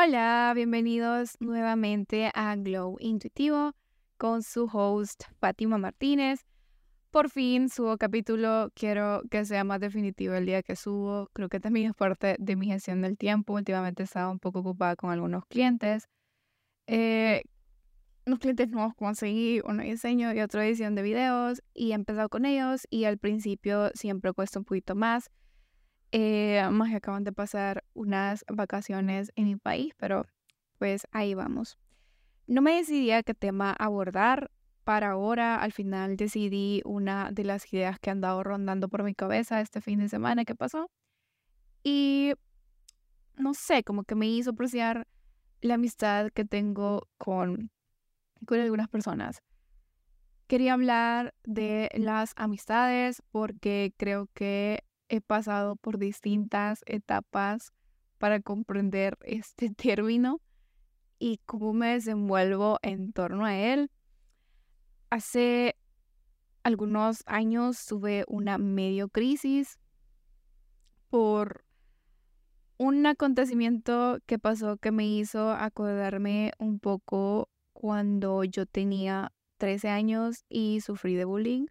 Hola, bienvenidos nuevamente a Glow Intuitivo con su host Fátima Martínez. Por fin subo capítulo, quiero que sea más definitivo el día que subo. Creo que también es parte de mi gestión del tiempo. Últimamente estaba un poco ocupada con algunos clientes. Eh, unos clientes nuevos conseguí uno diseño y otra edición de videos y he empezado con ellos y al principio siempre cuesta un poquito más. Eh, más que acaban de pasar unas vacaciones en mi país, pero pues ahí vamos. No me decidí a qué tema abordar para ahora. Al final decidí una de las ideas que han andado rondando por mi cabeza este fin de semana que pasó. Y no sé, como que me hizo apreciar la amistad que tengo con, con algunas personas. Quería hablar de las amistades porque creo que he pasado por distintas etapas para comprender este término y cómo me desenvuelvo en torno a él. Hace algunos años tuve una medio crisis por un acontecimiento que pasó que me hizo acordarme un poco cuando yo tenía 13 años y sufrí de bullying.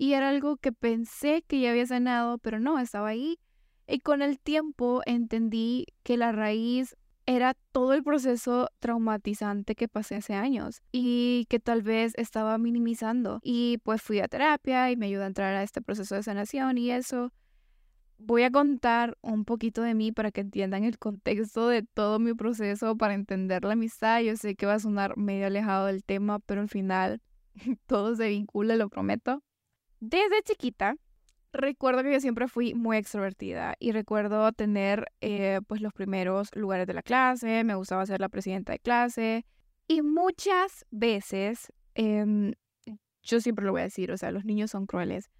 Y era algo que pensé que ya había sanado, pero no, estaba ahí. Y con el tiempo entendí que la raíz era todo el proceso traumatizante que pasé hace años y que tal vez estaba minimizando. Y pues fui a terapia y me ayudó a entrar a este proceso de sanación y eso. Voy a contar un poquito de mí para que entiendan el contexto de todo mi proceso, para entender la amistad. Yo sé que va a sonar medio alejado del tema, pero al final todo se vincula, lo prometo. Desde chiquita, recuerdo que yo siempre fui muy extrovertida y recuerdo tener eh, pues los primeros lugares de la clase, me gustaba ser la presidenta de clase y muchas veces, em, yo siempre lo voy a decir, o sea, los niños son crueles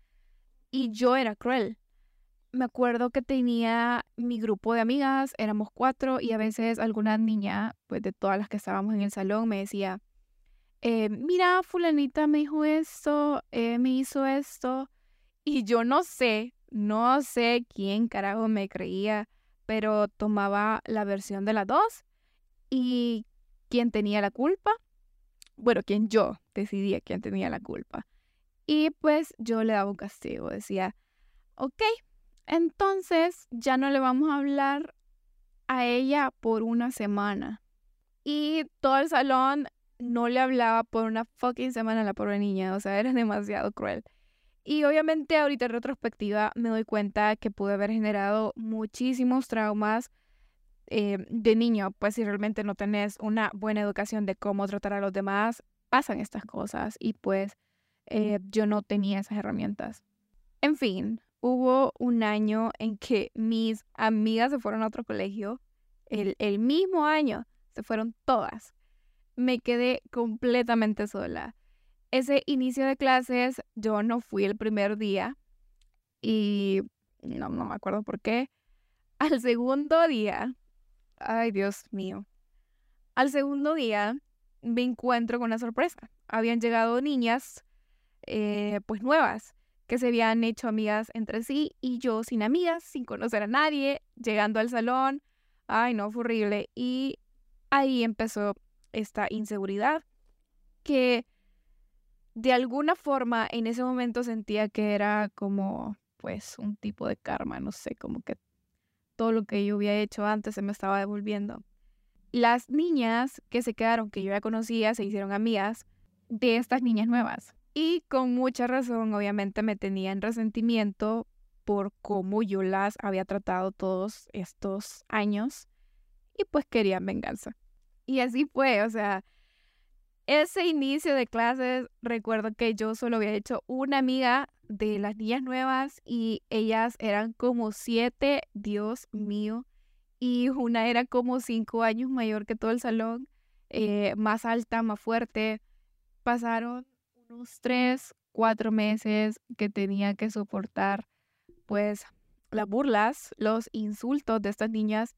y yo era cruel. Me acuerdo que tenía mi grupo de amigas, éramos cuatro y a veces alguna niña, pues de todas las que estábamos en el salón, me decía, eh, mira, fulanita me dijo esto, eh, me hizo esto, y yo no sé, no sé quién carajo me creía, pero tomaba la versión de las dos y quién tenía la culpa, bueno, quién yo decidía quién tenía la culpa. Y pues yo le daba un castigo, decía, ok, entonces ya no le vamos a hablar a ella por una semana. Y todo el salón no le hablaba por una fucking semana a la pobre niña, o sea, era demasiado cruel. Y obviamente ahorita en retrospectiva me doy cuenta que pude haber generado muchísimos traumas eh, de niño, pues si realmente no tenés una buena educación de cómo tratar a los demás, pasan estas cosas y pues eh, yo no tenía esas herramientas. En fin, hubo un año en que mis amigas se fueron a otro colegio, el, el mismo año se fueron todas me quedé completamente sola. Ese inicio de clases yo no fui el primer día y no, no me acuerdo por qué. Al segundo día, ay Dios mío, al segundo día me encuentro con una sorpresa. Habían llegado niñas, eh, pues nuevas, que se habían hecho amigas entre sí y yo sin amigas, sin conocer a nadie, llegando al salón. Ay, no, fue horrible. Y ahí empezó esta inseguridad que de alguna forma en ese momento sentía que era como pues un tipo de karma, no sé, como que todo lo que yo había hecho antes se me estaba devolviendo. Las niñas que se quedaron, que yo ya conocía, se hicieron amigas de estas niñas nuevas. Y con mucha razón, obviamente, me tenían resentimiento por cómo yo las había tratado todos estos años y pues querían venganza. Y así fue, o sea, ese inicio de clases, recuerdo que yo solo había hecho una amiga de las niñas nuevas y ellas eran como siete, Dios mío, y una era como cinco años mayor que todo el salón, eh, más alta, más fuerte. Pasaron unos tres, cuatro meses que tenía que soportar pues las burlas, los insultos de estas niñas.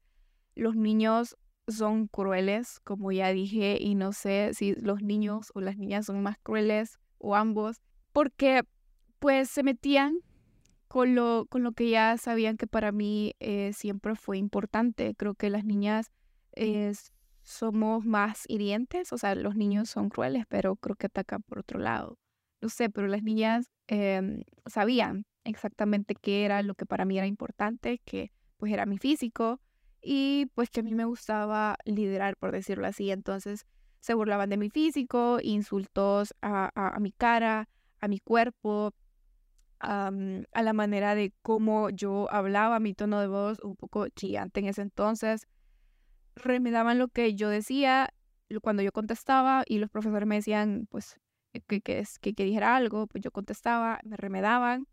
Los niños son crueles, como ya dije, y no sé si los niños o las niñas son más crueles o ambos, porque pues se metían con lo, con lo que ya sabían que para mí eh, siempre fue importante. Creo que las niñas es, somos más hirientes, o sea, los niños son crueles, pero creo que atacan por otro lado. No sé, pero las niñas em, sabían exactamente qué era lo que para mí era importante, que pues era mi físico y pues que a mí me gustaba liderar, por decirlo así. Entonces se burlaban de mi físico, insultos a, a, mi cara, a mi cuerpo, a la manera de cómo yo hablaba, mi tono de voz un poco chillante en ese entonces. Remedaban lo que yo decía cuando yo contestaba y los profesores me decían, pues, que, que, que, que dijera algo, pues yo contestaba, me remedaban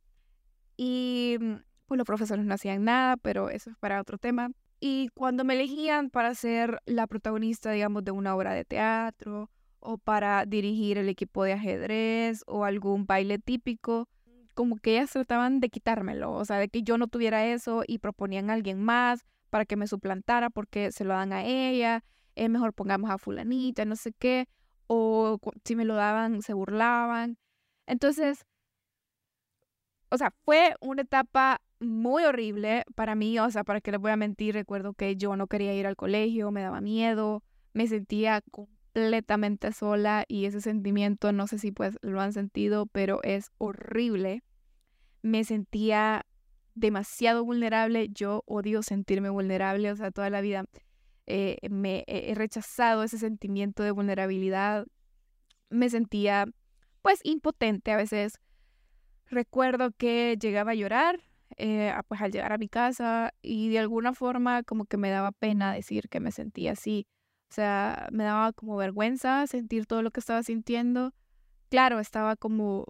y mm, pues los profesores no hacían nada, pero eso es para otro tema. Y cuando me elegían para ser la protagonista, digamos, de una obra de teatro o para dirigir el equipo de ajedrez o algún baile típico, como que ellas trataban de quitármelo, o sea, de que yo no tuviera eso y proponían a alguien más para que me suplantara porque se lo dan a ella, es mejor pongamos a fulanita, no sé qué, o si me lo daban se burlaban. Entonces, o sea, fue una etapa muy horrible para mí, o sea, para qué les voy a mentir, recuerdo que yo no quería ir al colegio, me daba miedo, me sentía completamente sola y ese sentimiento, no sé si pues lo han sentido, pero es horrible. Me sentía demasiado vulnerable, yo odio sentirme vulnerable, o sea, toda la vida eh, me he rechazado ese sentimiento de vulnerabilidad, me sentía pues impotente a veces. Recuerdo que llegaba a llorar, eh, pues al llegar a mi casa y de alguna forma como que me daba pena decir que me sentía así. O sea, me daba como vergüenza sentir todo lo que estaba sintiendo. Claro, estaba como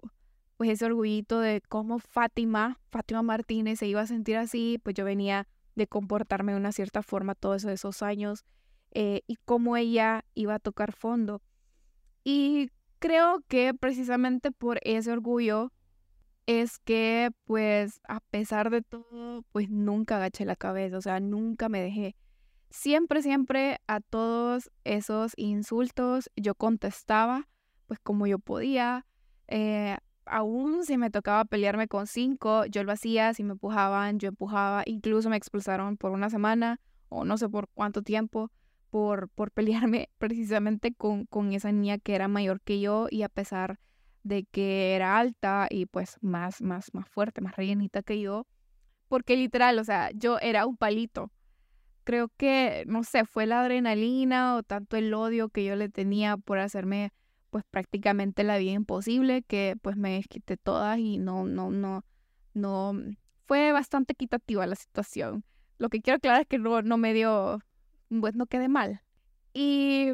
pues ese orgullito de cómo Fátima, Fátima Martínez se iba a sentir así, pues yo venía de comportarme de una cierta forma todos esos años eh, y cómo ella iba a tocar fondo. Y creo que precisamente por ese orgullo es que pues a pesar de todo, pues nunca agaché la cabeza, o sea, nunca me dejé. Siempre, siempre a todos esos insultos yo contestaba pues como yo podía. Eh, aún si me tocaba pelearme con cinco, yo lo hacía, si me empujaban, yo empujaba, incluso me expulsaron por una semana o no sé por cuánto tiempo por, por pelearme precisamente con, con esa niña que era mayor que yo y a pesar de que era alta y pues más, más, más fuerte, más rellenita que yo, porque literal, o sea, yo era un palito. Creo que, no sé, fue la adrenalina o tanto el odio que yo le tenía por hacerme pues prácticamente la vida imposible, que pues me quité todas y no, no, no, no, fue bastante equitativa la situación. Lo que quiero aclarar es que no, no me dio, pues no quedé mal. Y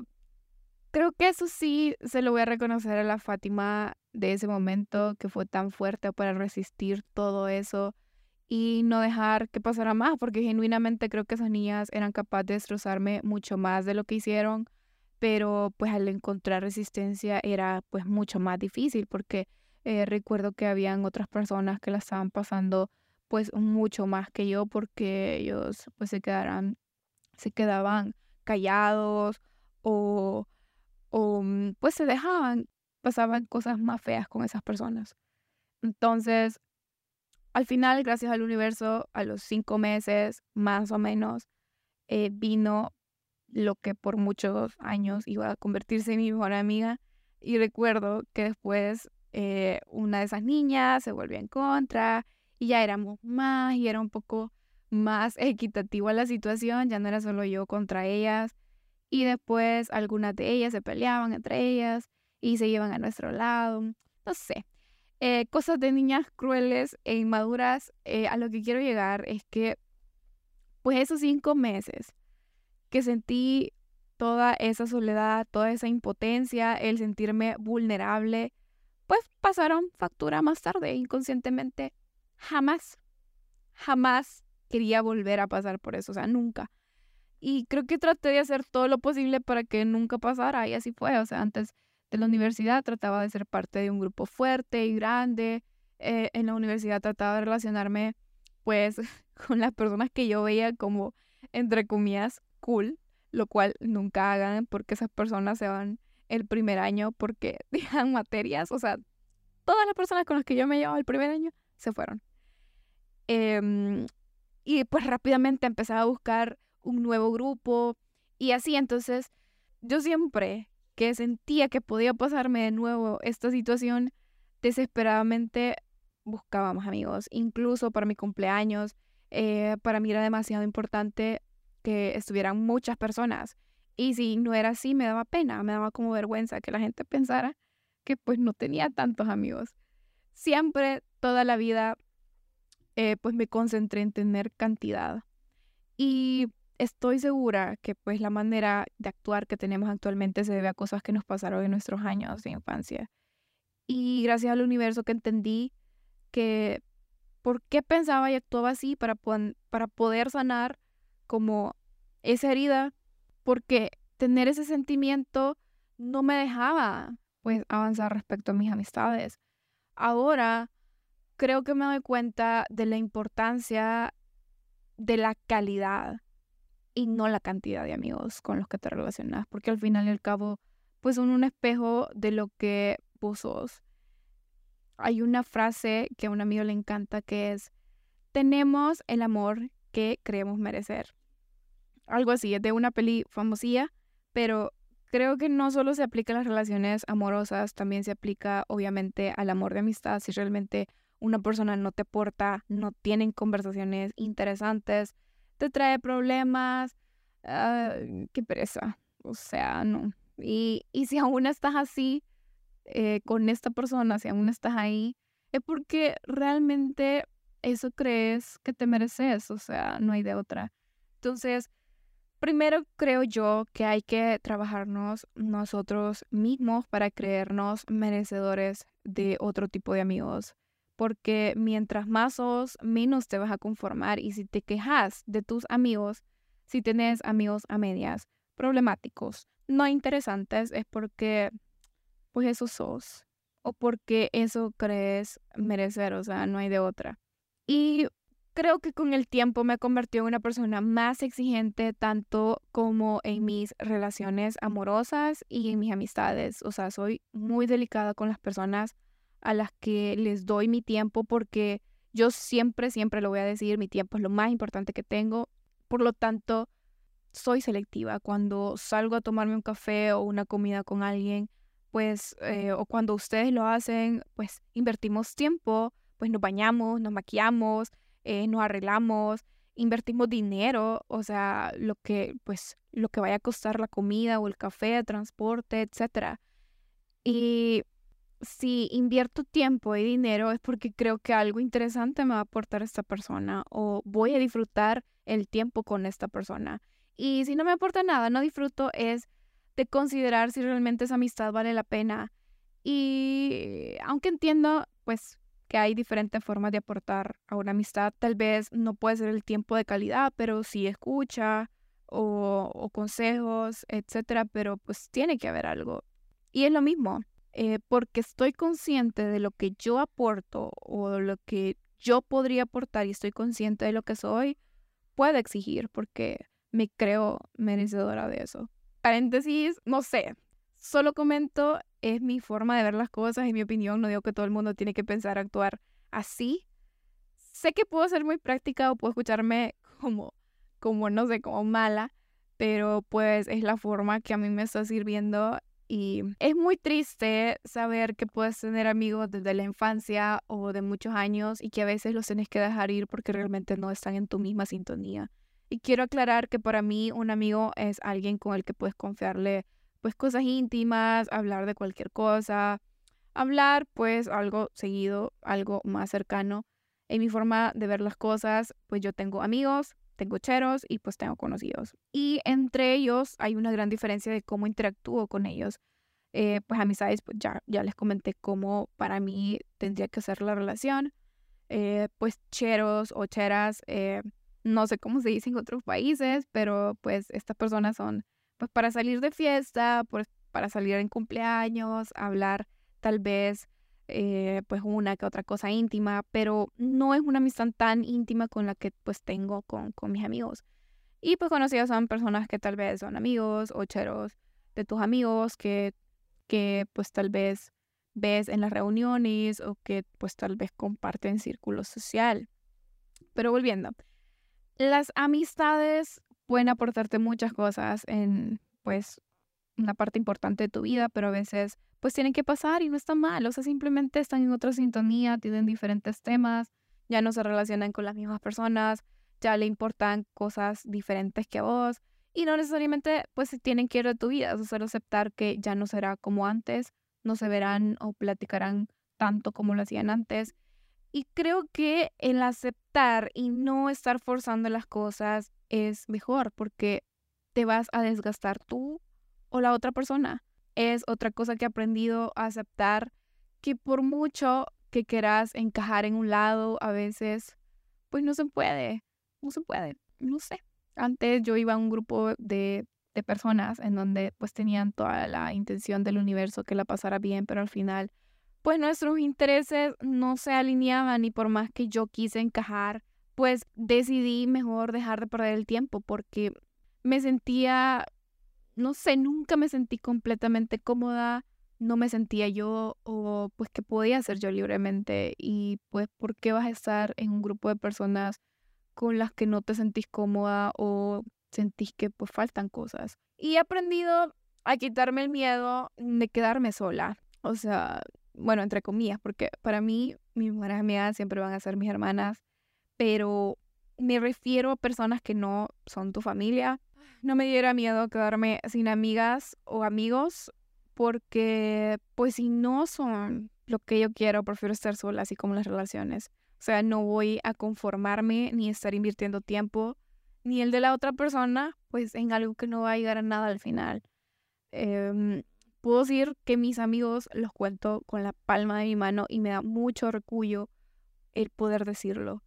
Creo que eso sí se lo voy a reconocer a la Fátima de ese momento que fue tan fuerte para resistir todo eso y no dejar que pasara más, porque genuinamente creo que esas niñas eran capaces de destrozarme mucho más de lo que hicieron, pero pues al encontrar resistencia era pues mucho más difícil, porque eh, recuerdo que habían otras personas que la estaban pasando pues mucho más que yo, porque ellos pues se quedaran, se quedaban callados o o mm, pues se dejaban, pasaban cosas más feas con esas personas. Entonces, al final, gracias al universo, a los cinco meses más o menos, eh, vino lo que por muchos años iba a convertirse en mi mejor amiga. Y recuerdo que después eh, una de esas niñas se volvió en contra y ya éramos más y era un poco más equitativa la situación, ya no era solo yo contra ellas, y después algunas de ellas se peleaban entre ellas y se llevan a nuestro lado. No sé. Eh, cosas de niñas crueles e inmaduras. Eh, a lo que quiero llegar es que, pues esos cinco meses que sentí toda esa soledad, toda esa impotencia, el sentirme vulnerable, pues pasaron factura más tarde, inconscientemente. Jamás, jamás quería volver a pasar por eso, o sea, nunca. Y creo que traté de hacer todo lo posible para que nunca pasara y así fue. O sea, antes de la universidad trataba de ser parte de un grupo fuerte y grande. Eh, en la universidad trataba de relacionarme pues con las personas que yo veía como, entre comillas, cool, lo cual nunca hagan porque esas personas se van el primer año porque dejan materias. O sea, todas las personas con las que yo me llevaba el primer año se fueron. Em, y pues rápidamente empezaba a buscar un nuevo grupo Y así entonces, yo siempre que sentía que podía pasarme de nuevo esta situación, desesperadamente buscaba más amigos, incluso para mi cumpleaños. Eh, para mí era demasiado importante que estuvieran muchas personas. Y si no era así, me daba pena, me daba como vergüenza que la gente pensara que pues no tenía tantos amigos. Siempre, toda la vida, eh, pues me concentré en tener cantidad. Y estoy segura que pues la manera de actuar que tenemos actualmente se debe a cosas que nos pasaron en nuestros años de infancia. Y gracias al universo que entendí que por qué pensaba y actuaba así para, para poder sanar como esa herida, porque tener ese sentimiento no me dejaba pues avanzar respecto a mis amistades. Ahora creo que me doy cuenta de la importancia de la calidad y no la cantidad de amigos con los que te relacionas, porque al final y al cabo, pues son un espejo de lo que vos sos. Hay una frase que a un amigo le encanta que es, tenemos el amor que creemos merecer. Algo así, es de una peli famosía, pero creo que no solo se aplica a las relaciones amorosas, también se aplica obviamente al amor de amistad. Si realmente una persona no te porta, no tienen conversaciones interesantes, te trae problemas, ah, qué pereza. O sea, no. Y, y si aún estás así eh, con esta persona, si aún estás ahí, es porque realmente eso crees que te mereces, o sea, no hay de otra. Entonces, primero creo yo que hay que trabajarnos nosotros mismos para creernos merecedores de otro tipo de amigos porque mientras más sos, menos te vas a conformar y si te quejas de tus amigos, si tenés amigos a medias, problemáticos, no interesantes, es porque pues eso sos o porque eso crees merecer, o sea, no hay de otra. Y creo que con el tiempo me convertido en una persona más exigente tanto como en mis relaciones amorosas y en mis amistades, o sea, soy muy delicada con las personas a las que les doy mi tiempo porque yo siempre, siempre lo voy a decir, mi tiempo es lo más importante que tengo. Por lo tanto, soy selectiva. Cuando salgo a tomarme un café o una comida con alguien, pues, eh, o cuando ustedes lo hacen, pues invertimos tiempo, pues nos bañamos, nos maquillamos, eh, nos arreglamos, invertimos dinero, o sea, lo que, pues, lo que vaya a costar la comida o el café, el transporte, etcétera. Y si invierto tiempo y dinero es porque creo que algo interesante me va a aportar esta persona o voy a disfrutar el tiempo con esta persona. Y si no me aporta nada, no disfruto, es de considerar si realmente esa amistad vale la pena. Y aunque entiendo, pues, que hay diferentes formas de aportar a una amistad, tal vez no puede ser el tiempo de calidad, pero sí escucha o, o consejos, etcétera, pero pues tiene que haber algo. Y es lo mismo, eh, porque estoy consciente de lo que yo aporto o lo que yo podría aportar y estoy consciente de lo que soy, puedo exigir porque me creo merecedora de eso. Paréntesis, no sé, solo comento, es mi forma de ver las cosas, y mi opinión, no digo que todo el mundo tiene que pensar, actuar así. Sé que puedo ser muy práctica o puedo escucharme como, como no sé, como mala, pero pues es la forma que a mí me está sirviendo y es muy triste saber que puedes tener amigos desde la infancia o de muchos años y que a veces los tienes que dejar ir porque realmente no están en tu misma sintonía. Y quiero aclarar que para mí un amigo es alguien con el que puedes confiarle pues cosas íntimas, hablar de cualquier cosa, hablar pues algo seguido, algo más cercano. En mi forma de ver las cosas, pues yo tengo amigos, tengo cheros y pues tengo conocidos. Y entre ellos hay una gran diferencia de cómo interactúo con ellos. Eh, pues amistades, pues ya, ya les comenté cómo para mí tendría que ser la relación. Eh, pues cheros o cheras, eh, no sé cómo se dice en otros países, pero pues estas personas son pues para salir de fiesta, pues para salir en cumpleaños, hablar tal vez eh, pues una que otra cosa íntima, pero no es una amistad tan íntima con la que pues tengo con, con mis amigos. Y pues conocidos son personas que tal vez son amigos o cheros de tus amigos que, que pues tal vez ves en las reuniones o que pues tal vez comparten círculo social. Pero volviendo, las amistades pueden aportarte muchas cosas en, pues, una parte importante de tu vida, pero a veces, pues, tienen que pasar y no está mal. O sea, simplemente están en otra sintonía, tienen diferentes temas, ya no se relacionan con las mismas personas, ya le importan cosas diferentes que a vos y no necesariamente, pues, tienen que ir de tu vida. O sea, aceptar que ya no será como antes, no se verán o platicarán tanto como lo hacían antes. Y creo que el aceptar y no estar forzando las cosas es mejor porque te vas a desgastar tú o la otra persona. Es otra cosa que he aprendido a aceptar que por mucho que quieras encajar en un lado, a veces, pues no se puede, no se puede, no sé. Antes yo iba a un grupo de, de personas en donde pues tenían toda la intención del universo que la pasara bien, pero al final pues nuestros intereses no se alineaban y por más que yo quise encajar, pues decidí mejor dejar de perder el tiempo porque me sentía, no sé, nunca me sentí completamente cómoda, no me sentía yo o pues que podía ser yo libremente y pues por qué vas a estar en un grupo de personas con las que no te sentís cómoda o sentís que pues faltan cosas. Y he aprendido a quitarme el miedo de quedarme sola. O sea, bueno, entre comillas, porque para mí mis buenas amigas siempre van a ser mis hermanas, pero me refiero a personas que no son tu familia. No me diera miedo quedarme sin amigas o amigos, porque pues si no son lo que yo quiero, prefiero estar sola, así como las relaciones. O sea, no voy a conformarme ni estar invirtiendo tiempo, ni el de la otra persona, pues en algo que no va a llegar a nada al final. Eh, puedo decir que mis amigos los cuento con la palma de mi mano y me da mucho recuyo el poder decirlo.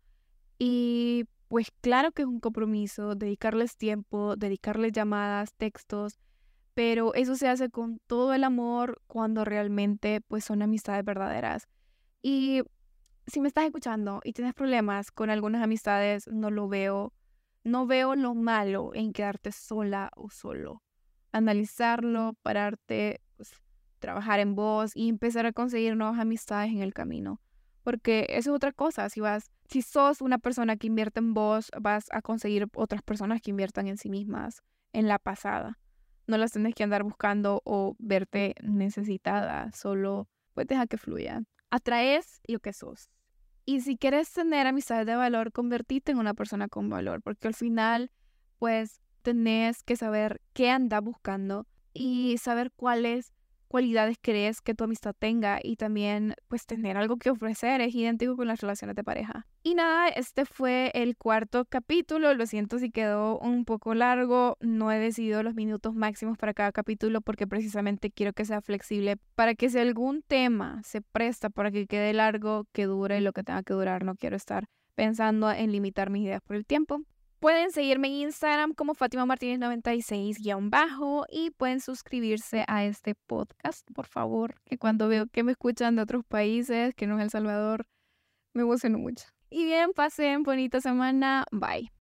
Y pues claro que es un compromiso, dedicarles tiempo, dedicarles llamadas, textos, pero eso se hace con todo el amor cuando realmente pues son amistades verdaderas. Y si me estás escuchando y tienes problemas con algunas amistades, no lo veo, no veo lo malo en quedarte sola o solo analizarlo, pararte, pues, trabajar en vos y empezar a conseguir nuevas amistades en el camino. Porque eso es otra cosa, si vas, si sos una persona que invierte en vos, vas a conseguir otras personas que inviertan en sí mismas, en la pasada. No las tenés que andar buscando o verte necesitada, solo pues deja que fluya. Atraes lo que sos. Y si quieres tener amistades de valor, convertite en una persona con valor, porque al final, pues tenés que saber qué anda buscando y saber cuáles cualidades crees que tu amistad tenga y también pues tener algo que ofrecer es idéntico con las relaciones de pareja. Y nada, este fue el cuarto capítulo, lo siento si quedó un poco largo, no he decidido los minutos máximos para cada capítulo porque precisamente quiero que sea flexible para que si algún tema se presta para que quede largo, que dure lo que tenga que durar, no quiero estar pensando en limitar mis ideas por el tiempo. Pueden seguirme en Instagram como Fátima Martínez 96-bajo y pueden suscribirse a este podcast, por favor, que cuando veo que me escuchan de otros países, que no es El Salvador, me emociono mucho. Y bien, pasen bonita semana. Bye.